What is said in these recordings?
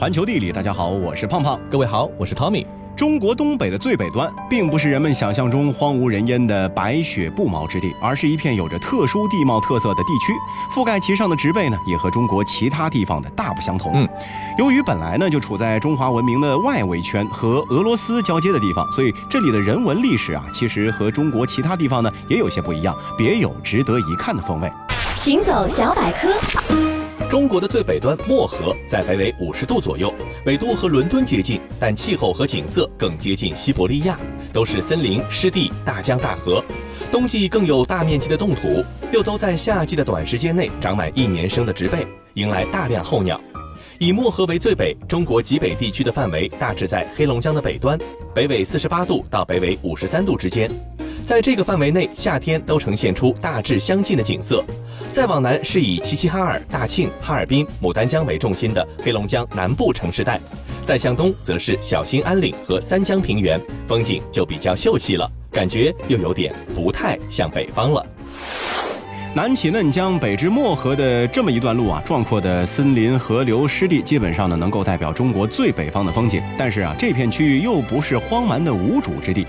环球地理，大家好，我是胖胖。各位好，我是 Tommy。中国东北的最北端，并不是人们想象中荒无人烟的白雪不毛之地，而是一片有着特殊地貌特色的地区。覆盖其上的植被呢，也和中国其他地方的大不相同。嗯，由于本来呢就处在中华文明的外围圈和俄罗斯交接的地方，所以这里的人文历史啊，其实和中国其他地方呢也有些不一样，别有值得一看的风味。行走小百科。中国的最北端漠河在北纬五十度左右，纬度和伦敦接近，但气候和景色更接近西伯利亚，都是森林、湿地、大江大河，冬季更有大面积的冻土，又都在夏季的短时间内长满一年生的植被，迎来大量候鸟。以漠河为最北，中国极北地区的范围大致在黑龙江的北端，北纬四十八度到北纬五十三度之间。在这个范围内，夏天都呈现出大致相近的景色。再往南是以齐齐哈尔、大庆、哈尔滨、牡丹江为重心的黑龙江南部城市带，再向东则是小兴安岭和三江平原，风景就比较秀气了，感觉又有点不太像北方了。南起嫩江，北至漠河的这么一段路啊，壮阔的森林、河流、湿地，基本上呢能够代表中国最北方的风景。但是啊，这片区域又不是荒蛮的无主之地。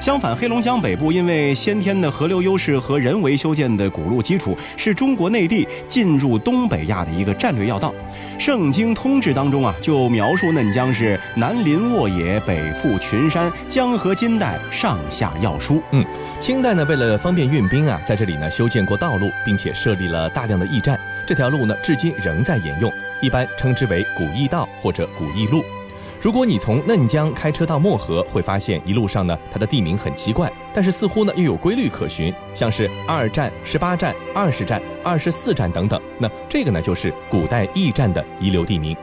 相反，黑龙江北部因为先天的河流优势和人为修建的古路基础，是中国内地进入东北亚的一个战略要道。《圣经通志》当中啊，就描述嫩江是南临沃野，北覆群山，江河金带，上下要疏。嗯，清代呢，为了方便运兵啊，在这里呢修建过道路，并且设立了大量的驿站。这条路呢，至今仍在沿用，一般称之为古驿道或者古驿路。如果你从嫩江开车到漠河，会发现一路上呢，它的地名很奇怪，但是似乎呢又有规律可循，像是二站、十八站、二十站、二十四站等等。那这个呢，就是古代驿站的遗留地名。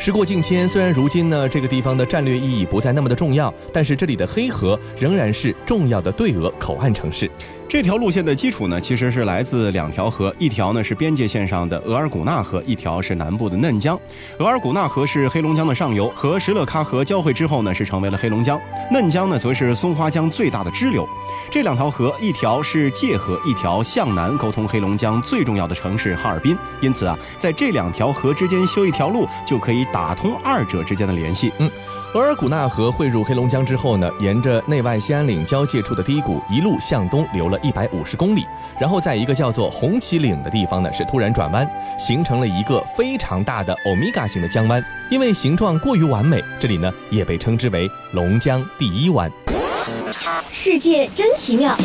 时过境迁，虽然如今呢这个地方的战略意义不再那么的重要，但是这里的黑河仍然是重要的对俄口岸城市。这条路线的基础呢，其实是来自两条河，一条呢是边界线上的额尔古纳河，一条是南部的嫩江。额尔古纳河是黑龙江的上游，和石勒喀河交汇之后呢，是成为了黑龙江。嫩江呢，则是松花江最大的支流。这两条河，一条是界河，一条向南沟通黑龙江最重要的城市哈尔滨。因此啊，在这两条河之间修一条路，就可以打通二者之间的联系。嗯。额尔古纳河汇入黑龙江之后呢，沿着内外兴安岭交界处的低谷一路向东流了一百五十公里，然后在一个叫做红旗岭的地方呢，是突然转弯，形成了一个非常大的欧米伽型的江湾。因为形状过于完美，这里呢也被称之为龙江第一湾。世界真奇妙。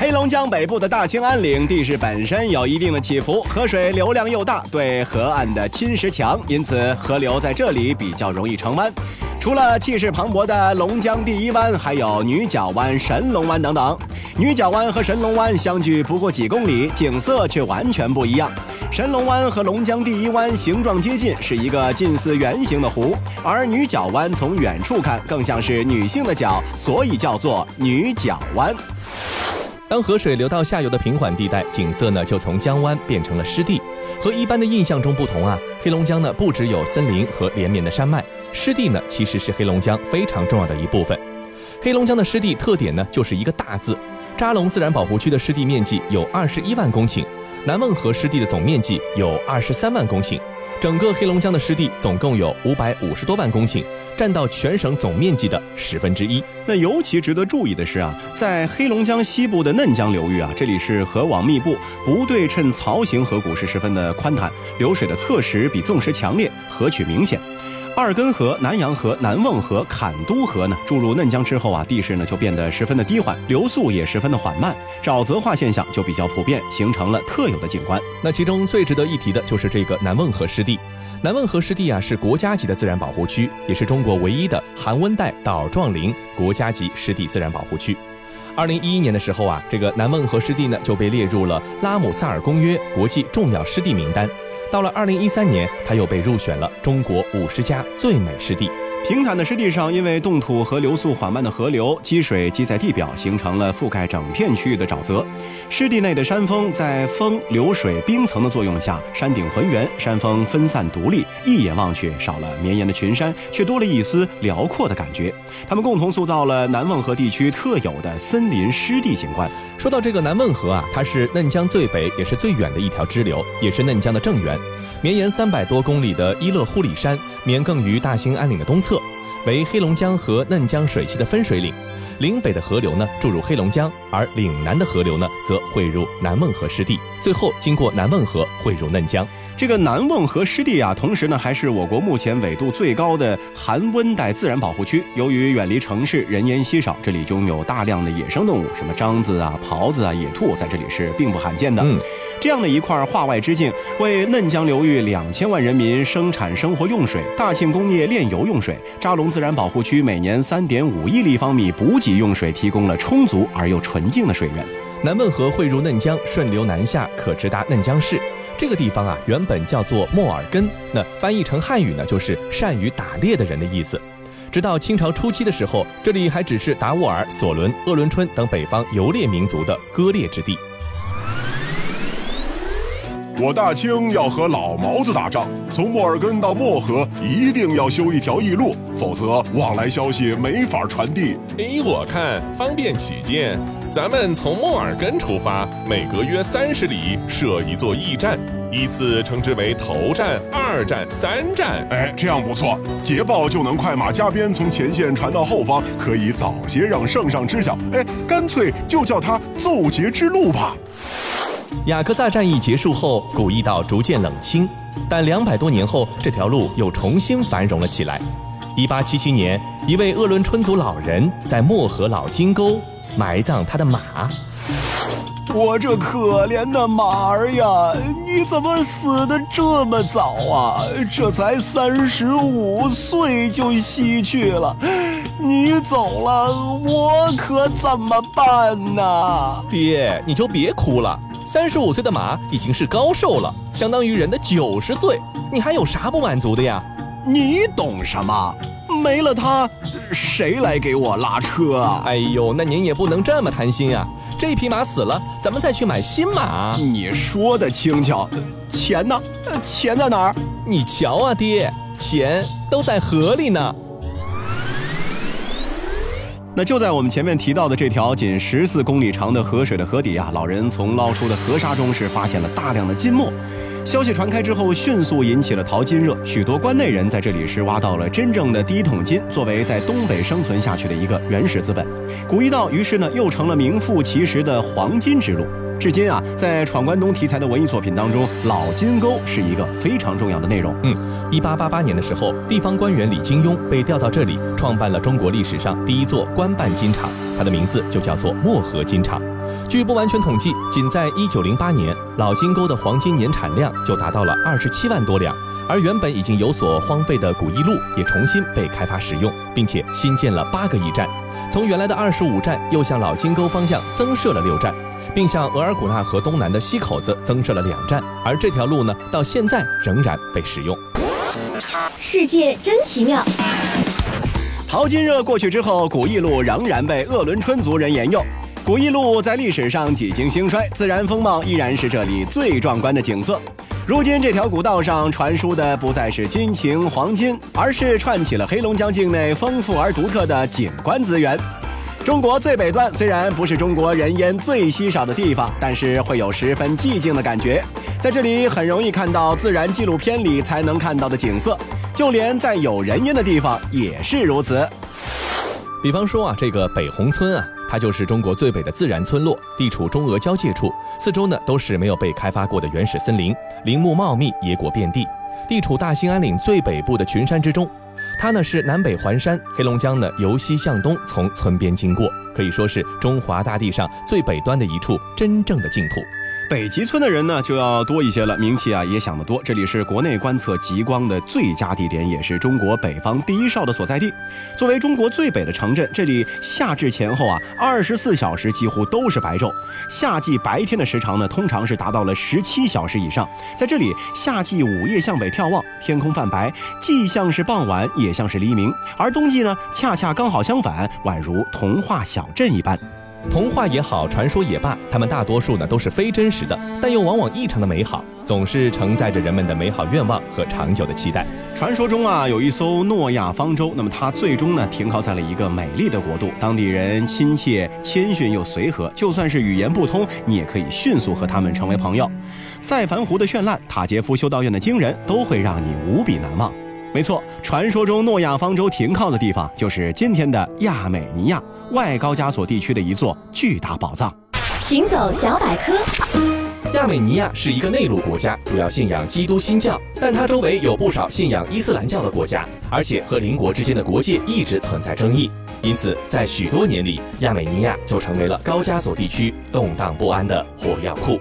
黑龙江北部的大兴安岭地势本身有一定的起伏，河水流量又大，对河岸的侵蚀强，因此河流在这里比较容易成湾。除了气势磅礴的龙江第一湾，还有女角湾、神龙湾等等。女角湾和神龙湾相距不过几公里，景色却完全不一样。神龙湾和龙江第一湾形状接近，是一个近似圆形的湖，而女角湾从远处看更像是女性的脚，所以叫做女角湾。当河水流到下游的平缓地带，景色呢就从江湾变成了湿地。和一般的印象中不同啊，黑龙江呢不只有森林和连绵的山脉，湿地呢其实是黑龙江非常重要的一部分。黑龙江的湿地特点呢就是一个大字。扎龙自然保护区的湿地面积有二十一万公顷，南汶河湿地的总面积有二十三万公顷。整个黑龙江的湿地总共有五百五十多万公顷，占到全省总面积的十分之一。那尤其值得注意的是啊，在黑龙江西部的嫩江流域啊，这里是河网密布，不对称槽型河谷是十分的宽坦，流水的侧石比纵石强烈，河曲明显。二根河、南阳河、南瓮河、坎都河呢，注入嫩江之后啊，地势呢就变得十分的低缓，流速也十分的缓慢，沼泽化现象就比较普遍，形成了特有的景观。那其中最值得一提的就是这个南瓮河湿地。南汶河湿地啊，是国家级的自然保护区，也是中国唯一的寒温带岛状林国家级湿地自然保护区。二零一一年的时候啊，这个南汶河湿地呢就被列入了拉姆萨尔公约国际重要湿地名单。到了二零一三年，它又被入选了中国五十家最美湿地。平坦的湿地上，因为冻土和流速缓慢的河流积水积在地表，形成了覆盖整片区域的沼泽。湿地内的山峰在风、流水、冰层的作用下，山顶浑圆，山峰分散独立，一眼望去少了绵延的群山，却多了一丝辽阔的感觉。它们共同塑造了南汶河地区特有的森林湿地景观。说到这个南汶河啊，它是嫩江最北也是最远的一条支流，也是嫩江的正源。绵延三百多公里的伊勒呼里山，绵亘于大兴安岭的东侧，为黑龙江和嫩江水系的分水岭。岭北的河流呢注入黑龙江，而岭南的河流呢则汇入南孟河湿地，最后经过南孟河汇入嫩江。这个南瓮河湿地啊，同时呢还是我国目前纬度最高的寒温带自然保护区。由于远离城市，人烟稀少，这里拥有大量的野生动物，什么獐子啊、狍子啊、野兔，在这里是并不罕见的。嗯，这样的一块化外之境，为嫩江流域两千万人民生产生活用水、大庆工业炼油用水、扎龙自然保护区每年三点五亿立方米补给用水提供了充足而又纯净的水源。南汶河汇入嫩江，顺流南下，可直达嫩江市。这个地方啊，原本叫做莫尔根，那翻译成汉语呢，就是善于打猎的人的意思。直到清朝初期的时候，这里还只是达斡尔、索伦、鄂伦春等北方游猎民族的割裂之地。我大清要和老毛子打仗，从莫尔根到漠河一定要修一条驿路，否则往来消息没法传递。依我看，方便起见，咱们从莫尔根出发，每隔约三十里设一座驿站，依次称之为头站、二站、三站。哎，这样不错，捷报就能快马加鞭从前线传到后方，可以早些让圣上知晓。哎，干脆就叫它奏捷之路吧。雅克萨战役结束后，古驿道逐渐冷清，但两百多年后，这条路又重新繁荣了起来。一八七七年，一位鄂伦春族老人在漠河老金沟埋葬他的马。我这可怜的马儿呀，你怎么死的这么早啊？这才三十五岁就西去了，你走了，我可怎么办呢？爹，你就别哭了。三十五岁的马已经是高寿了，相当于人的九十岁，你还有啥不满足的呀？你懂什么？没了它，谁来给我拉车啊？哎呦，那您也不能这么贪心啊！这匹马死了，咱们再去买新马。你说的轻巧，钱呢？钱在哪儿？你瞧啊，爹，钱都在河里呢。那就在我们前面提到的这条仅十四公里长的河水的河底啊，老人从捞出的河沙中是发现了大量的金墨。消息传开之后，迅速引起了淘金热，许多关内人在这里是挖到了真正的第一桶金，作为在东北生存下去的一个原始资本。古驿道于是呢，又成了名副其实的黄金之路。至今啊，在闯关东题材的文艺作品当中，老金沟是一个非常重要的内容。嗯，一八八八年的时候，地方官员李金庸被调到这里，创办了中国历史上第一座官办金厂，它的名字就叫做漠河金厂。据不完全统计，仅在1908年，老金沟的黄金年产量就达到了二十七万多两，而原本已经有所荒废的古驿路也重新被开发使用，并且新建了八个驿站，从原来的二十五站又向老金沟方向增设了六站。并向额尔古纳河东南的西口子增设了两站，而这条路呢，到现在仍然被使用。世界真奇妙。淘金热过去之后，古驿路仍然被鄂伦春族人沿用。古驿路在历史上几经兴衰，自然风貌依然是这里最壮观的景色。如今这条古道上传输的不再是军情黄金，而是串起了黑龙江境内丰富而独特的景观资源。中国最北端虽然不是中国人烟最稀少的地方，但是会有十分寂静的感觉。在这里很容易看到自然纪录片里才能看到的景色，就连在有人烟的地方也是如此。比方说啊，这个北红村啊，它就是中国最北的自然村落，地处中俄交界处，四周呢都是没有被开发过的原始森林，林木茂密，野果遍地，地处大兴安岭最北部的群山之中。它呢是南北环山，黑龙江呢由西向东从村边经过，可以说是中华大地上最北端的一处真正的净土。北极村的人呢就要多一些了，名气啊也响得多。这里是国内观测极光的最佳地点，也是中国北方第一哨的所在地。作为中国最北的城镇，这里夏至前后啊，二十四小时几乎都是白昼。夏季白天的时长呢，通常是达到了十七小时以上。在这里，夏季午夜向北眺望，天空泛白，既像是傍晚，也像是黎明；而冬季呢，恰恰刚好相反，宛如童话小镇一般。童话也好，传说也罢，它们大多数呢都是非真实的，但又往往异常的美好，总是承载着人们的美好愿望和长久的期待。传说中啊，有一艘诺亚方舟，那么它最终呢停靠在了一个美丽的国度，当地人亲切、谦逊又随和，就算是语言不通，你也可以迅速和他们成为朋友。塞凡湖的绚烂，塔杰夫修道院的惊人，都会让你无比难忘。没错，传说中诺亚方舟停靠的地方，就是今天的亚美尼亚外高加索地区的一座巨大宝藏。行走小百科，亚美尼亚是一个内陆国家，主要信仰基督新教，但它周围有不少信仰伊斯兰教的国家，而且和邻国之间的国界一直存在争议，因此在许多年里，亚美尼亚就成为了高加索地区动荡不安的火药库。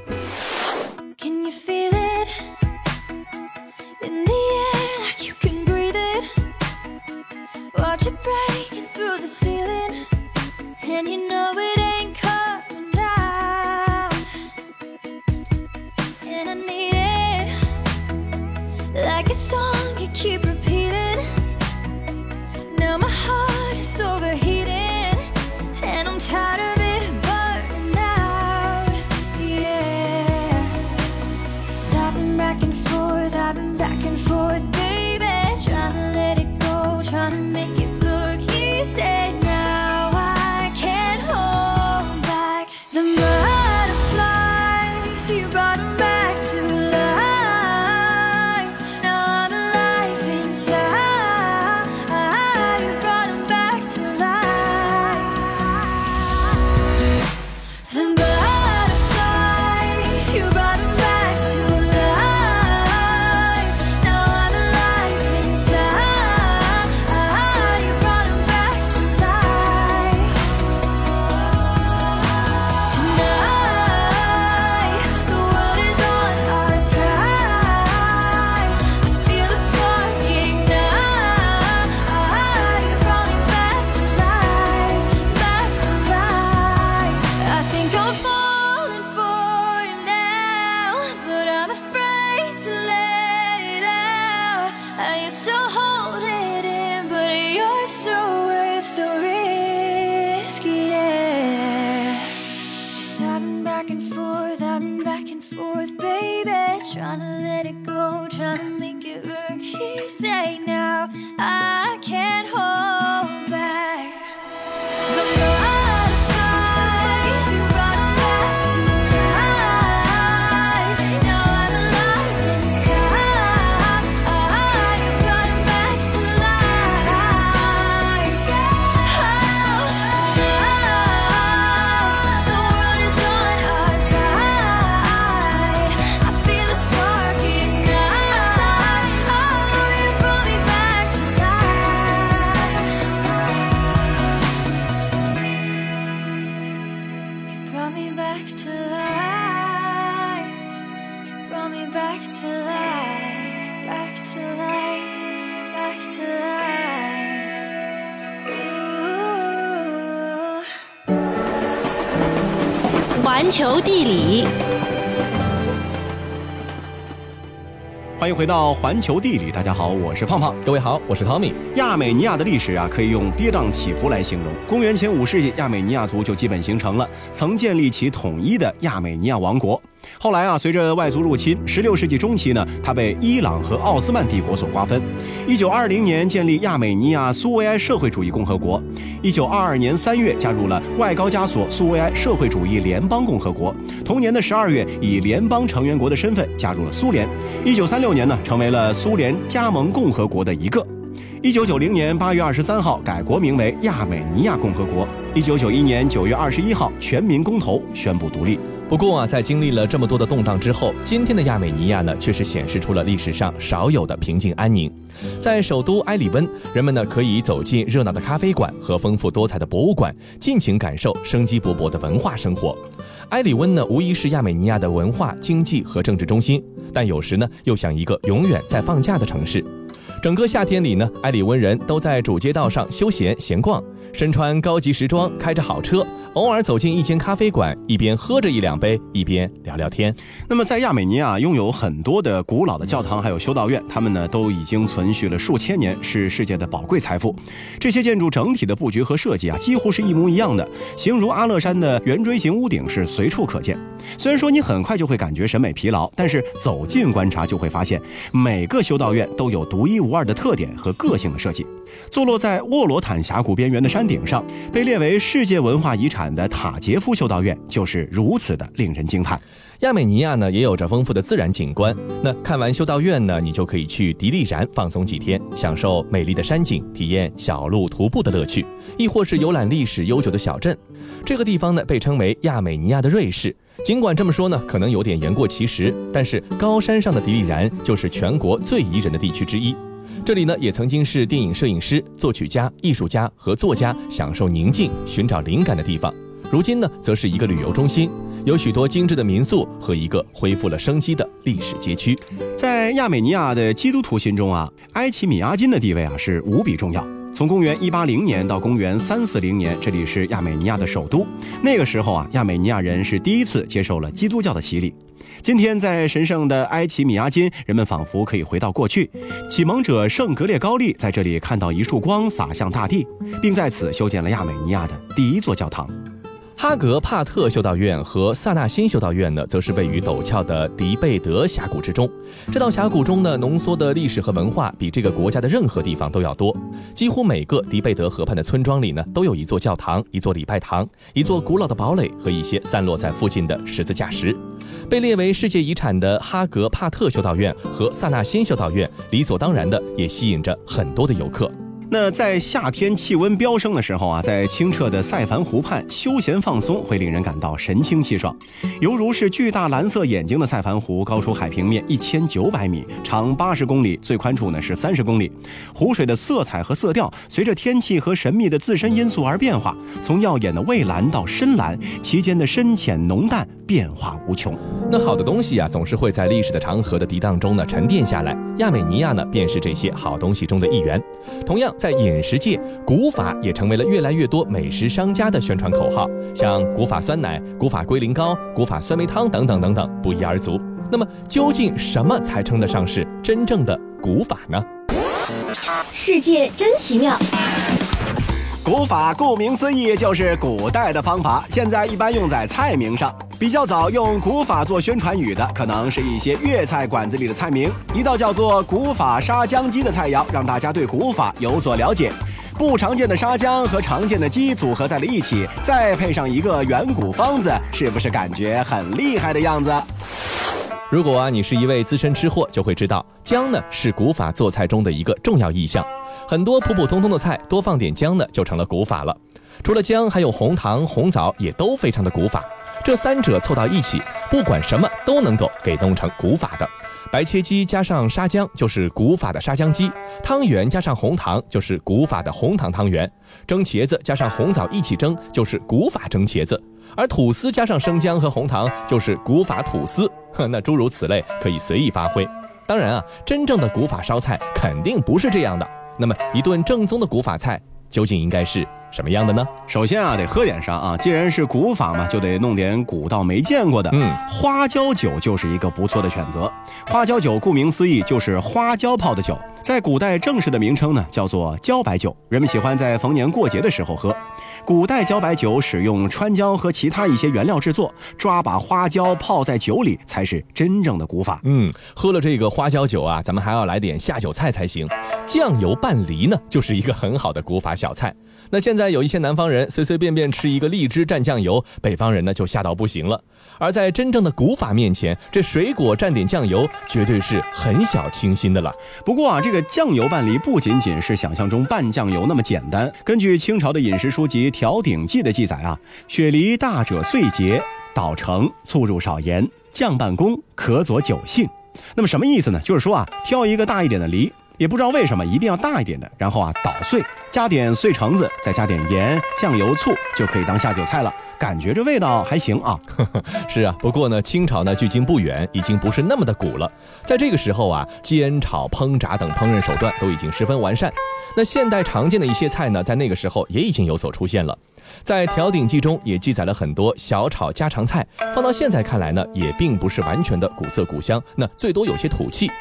环球地理，欢迎回到环球地理，大家好，我是胖胖。各位好，我是 Tommy。亚美尼亚的历史啊，可以用跌宕起伏来形容。公元前五世纪，亚美尼亚族就基本形成了，曾建立起统一的亚美尼亚王国。后来啊，随着外族入侵，十六世纪中期呢，它被伊朗和奥斯曼帝国所瓜分。一九二零年建立亚美尼亚苏维埃社会主义共和国。一九二二年三月加入了外高加索苏维埃社会主义联邦共和国。同年的十二月，以联邦成员国的身份加入了苏联。一九三六年呢，成为了苏联加盟共和国的一个。一九九零年八月二十三号改国名为亚美尼亚共和国。一九九一年九月二十一号全民公投宣布独立。不过啊，在经历了这么多的动荡之后，今天的亚美尼亚呢，却是显示出了历史上少有的平静安宁。在首都埃里温，人们呢可以走进热闹的咖啡馆和丰富多彩的博物馆，尽情感受生机勃勃的文化生活。埃里温呢，无疑是亚美尼亚的文化、经济和政治中心，但有时呢，又像一个永远在放假的城市。整个夏天里呢，埃里温人都在主街道上休闲闲逛，身穿高级时装，开着好车，偶尔走进一间咖啡馆，一边喝着一两杯，一边聊聊天。那么在亚美尼亚拥有很多的古老的教堂，还有修道院，它们呢都已经存续了数千年，是世界的宝贵财富。这些建筑整体的布局和设计啊，几乎是一模一样的，形如阿勒山的圆锥形屋顶是随处可见。虽然说你很快就会感觉审美疲劳，但是走近观察就会发现，每个修道院都有独一无二的特点和个性的设计。坐落在沃罗坦峡谷边缘的山顶上，被列为世界文化遗产的塔杰夫修道院就是如此的令人惊叹。亚美尼亚呢也有着丰富的自然景观。那看完修道院呢，你就可以去迪丽然放松几天，享受美丽的山景，体验小路徒步的乐趣，亦或是游览历史悠久的小镇。这个地方呢被称为亚美尼亚的瑞士。尽管这么说呢，可能有点言过其实，但是高山上的迪丽然就是全国最宜人的地区之一。这里呢，也曾经是电影摄影师、作曲家、艺术家和作家享受宁静、寻找灵感的地方。如今呢，则是一个旅游中心，有许多精致的民宿和一个恢复了生机的历史街区。在亚美尼亚的基督徒心中啊，埃奇米阿金的地位啊是无比重要。从公元一八零年到公元三四零年，这里是亚美尼亚的首都。那个时候啊，亚美尼亚人是第一次接受了基督教的洗礼。今天，在神圣的埃奇米亚金，人们仿佛可以回到过去。启蒙者圣格列高利在这里看到一束光洒向大地，并在此修建了亚美尼亚的第一座教堂。哈格帕特修道院和萨纳辛修道院呢，则是位于陡峭的迪贝德峡谷之中。这道峡谷中呢，浓缩的历史和文化比这个国家的任何地方都要多。几乎每个迪贝德河畔的村庄里呢，都有一座教堂、一座礼拜堂、一座古老的堡垒和一些散落在附近的十字架石。被列为世界遗产的哈格帕特修道院和萨纳辛修道院，理所当然的也吸引着很多的游客。那在夏天气温飙升的时候啊，在清澈的塞凡湖畔休闲放松，会令人感到神清气爽，犹如是巨大蓝色眼睛的塞凡湖，高出海平面一千九百米，长八十公里，最宽处呢是三十公里。湖水的色彩和色调随着天气和神秘的自身因素而变化，从耀眼的蔚蓝到深蓝，其间的深浅浓淡变化无穷。那好的东西啊，总是会在历史的长河的涤荡中呢沉淀下来。亚美尼亚呢，便是这些好东西中的一员。同样，在饮食界，古法也成为了越来越多美食商家的宣传口号，像古法酸奶、古法龟苓膏、古法酸梅汤等等等等，不一而足。那么，究竟什么才称得上是真正的古法呢？世界真奇妙。古法顾名思义就是古代的方法，现在一般用在菜名上。比较早用古法做宣传语的，可能是一些粤菜馆子里的菜名。一道叫做古法沙姜鸡的菜肴，让大家对古法有所了解。不常见的沙姜和常见的鸡组合在了一起，再配上一个远古方子，是不是感觉很厉害的样子？如果啊你是一位资深吃货，就会知道姜呢是古法做菜中的一个重要意象。很多普普通通的菜多放点姜呢，就成了古法了。除了姜，还有红糖、红枣也都非常的古法。这三者凑到一起，不管什么都能够给弄成古法的。白切鸡加上沙姜就是古法的沙姜鸡，汤圆加上红糖就是古法的红糖汤圆，蒸茄子加上红枣一起蒸就是古法蒸茄子，而吐司加上生姜和红糖就是古法吐司。呵，那诸如此类可以随意发挥。当然啊，真正的古法烧菜肯定不是这样的。那么，一顿正宗的古法菜究竟应该是什么样的呢？首先啊，得喝点啥啊？既然是古法嘛，就得弄点古到没见过的。嗯花椒酒就是一个不错的选择。花椒酒顾名思义就是花椒泡的酒，在古代正式的名称呢叫做茭白酒，人们喜欢在逢年过节的时候喝。古代茭白酒使用川椒和其他一些原料制作，抓把花椒泡在酒里才是真正的古法。嗯，喝了这个花椒酒啊，咱们还要来点下酒菜才行。酱油拌梨呢，就是一个很好的古法小菜。那现在有一些南方人随随便便吃一个荔枝蘸酱油，北方人呢就吓到不行了。而在真正的古法面前，这水果蘸点酱油绝对是很小清新的了。不过啊，这个酱油拌梨不仅仅是想象中拌酱油那么简单。根据清朝的饮食书籍《调鼎记》的记载啊，雪梨大者碎节，捣成，醋入少盐，酱半工，可佐酒性。那么什么意思呢？就是说啊，挑一个大一点的梨，也不知道为什么一定要大一点的，然后啊捣碎，加点碎橙子，再加点盐、酱油、醋，就可以当下酒菜了。感觉这味道还行啊。是啊，不过呢，清朝呢距今不远，已经不是那么的古了。在这个时候啊，煎炒烹炸等烹饪手段都已经十分完善。那现代常见的一些菜呢，在那个时候也已经有所出现了。在《调鼎记》中也记载了很多小炒家常菜，放到现在看来呢，也并不是完全的古色古香，那最多有些土气。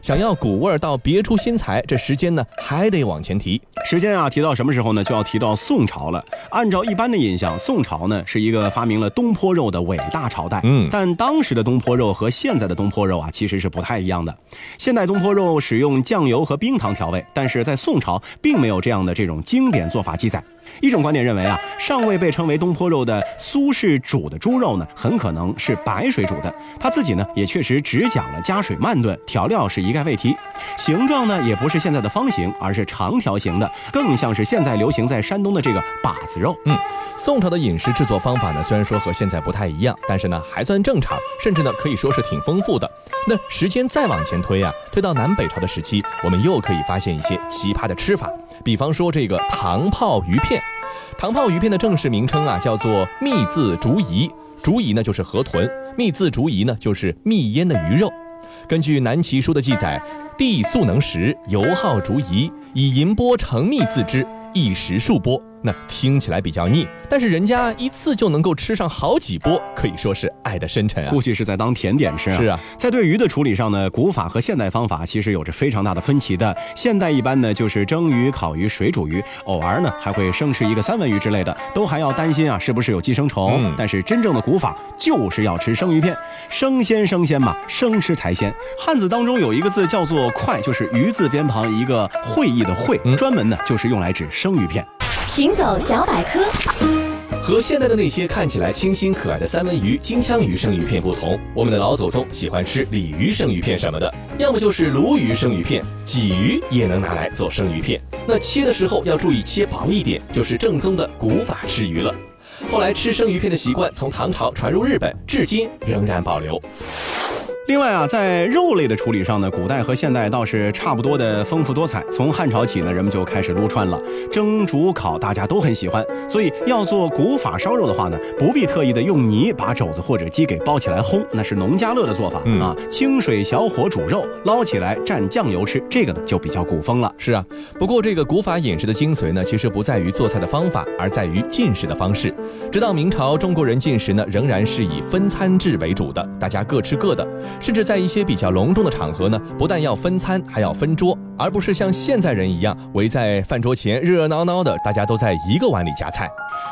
想要古味儿到别出心裁，这时间呢还得往前提。时间啊，提到什么时候呢？就要提到宋朝了。按照一般的印象，宋朝呢是一个发明了东坡肉的伟大朝代。嗯但当时的东坡肉和现在的东坡肉啊，其实是不太一样的。现代东坡肉使用酱油和冰糖调味，但是在宋朝并没有这样的这种经典做法记载。一种观点认为啊，尚未被称为东坡肉的苏轼煮的猪肉呢，很可能是白水煮的。他自己呢，也确实只讲了加水慢炖，调料是一概未提。形状呢，也不是现在的方形，而是长条形的，更像是现在流行在山东的这个把子肉。嗯宋朝的饮食制作方法呢，虽然说和现在不太一样，但是呢还算正常，甚至呢可以说是挺丰富的。那时间再往前推啊，推到南北朝的时期，我们又可以发现一些奇葩的吃法，比方说这个糖泡鱼片。糖泡鱼片的正式名称啊叫做蜜渍竹荸，竹荸呢就是河豚，蜜渍竹荸呢就是蜜腌的鱼肉。根据《南齐书》的记载，地素能食，油耗竹荸，以银波成蜜自之，一食数波。那听起来比较腻，但是人家一次就能够吃上好几波，可以说是爱的深沉啊。估计是在当甜点吃啊。是啊，在对鱼的处理上呢，古法和现代方法其实有着非常大的分歧的。现代一般呢就是蒸鱼、烤鱼、水煮鱼，偶尔呢还会生吃一个三文鱼之类的，都还要担心啊是不是有寄生虫。嗯但是真正的古法就是要吃生鱼片，生鲜生鲜嘛，生吃才鲜。汉字当中有一个字叫做“快”，就是鱼字边旁一个会意的“会”，嗯专门呢就是用来指生鱼片。行走小百科，和现在的那些看起来清新可爱的三文鱼、金枪鱼生鱼片不同，我们的老祖宗喜欢吃鲤鱼生鱼片什么的，要么就是鲈鱼生鱼片，鲫鱼也能拿来做生鱼片。那切的时候要注意切薄一点，就是正宗的古法吃鱼了。后来吃生鱼片的习惯从唐朝传入日本，至今仍然保留。另外啊，在肉类的处理上呢，古代和现代倒是差不多的丰富多彩。从汉朝起呢，人们就开始撸串了，蒸、煮、烤，大家都很喜欢。所以要做古法烧肉的话呢，不必特意的用泥把肘子或者鸡给包起来烘，那是农家乐的做法、嗯啊。清水小火煮肉，捞起来蘸酱油吃，这个呢就比较古风了。是啊，不过这个古法饮食的精髓呢，其实不在于做菜的方法，而在于进食的方式。直到明朝，中国人进食呢，仍然是以分餐制为主的，大家各吃各的，甚至在一些比较隆重的场合呢，不但要分餐，还要分桌，而不是像现在人一样围在饭桌前热热闹闹的，大家都在一个碗里夹菜。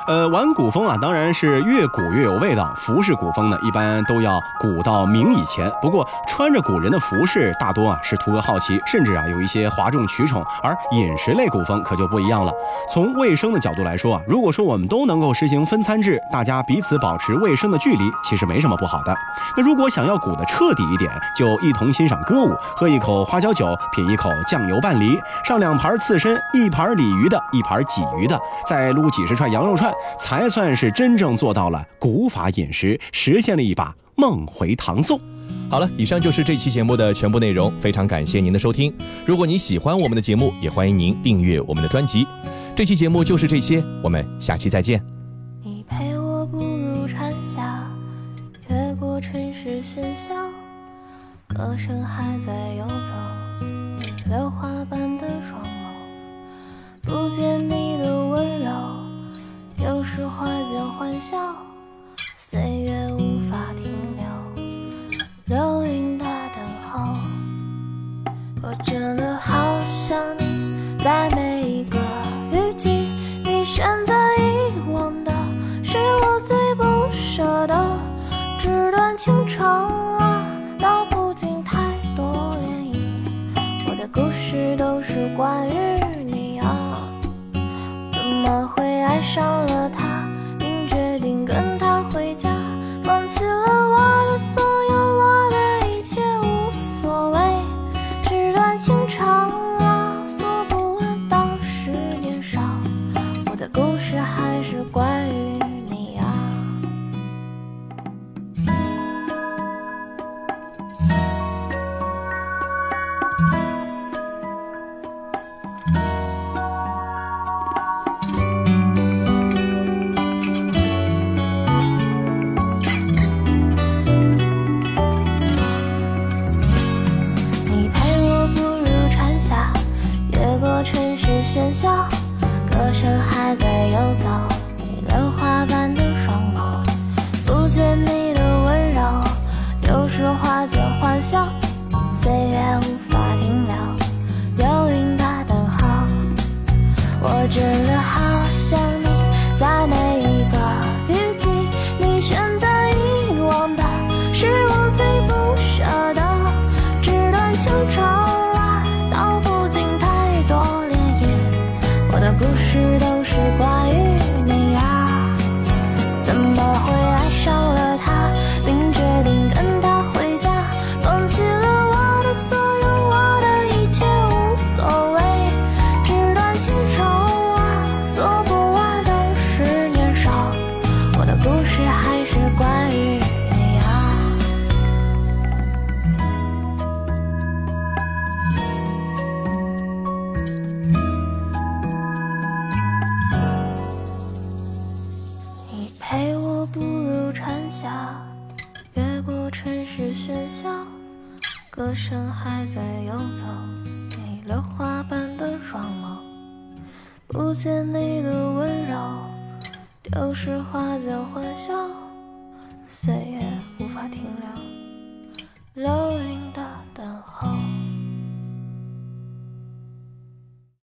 呃，玩古风啊，当然是越古越有味道。服饰古风呢，一般都要古到明以前。不过穿着古人的服饰，大多啊是图个好奇，甚至啊有一些哗众取宠。而饮食类古风可就不一样了。从卫生的角度来说啊，如果说我们都能够实行分餐制，大家彼此保持卫生的距离，其实没什么不好的。那如果想要古的彻底一点，就一同欣赏歌舞，喝一口花椒酒，品一口酱油拌梨，上两盘刺身，一盘鲤鱼的，一盘鲫鱼的，再撸几十串羊肉串，才算是真正做到了古法饮食，实现了一把梦回唐宋。好了，以上就是这期节目的全部内容，非常感谢您的收听。如果您喜欢我们的节目，也欢迎您订阅我们的专辑。这期节目就是这些，我们下期再见。你陪我步入蝉夏，越过城市喧嚣，歌声还在游走，榴花般的双眸，不见你的温柔，有时花间欢笑，岁月无法停留，流云的等候。我真的好想你，在每一个雨季，你选择遗忘的是我最不舍的。纸短情长啊事都是关于你啊，怎么会爱上了他，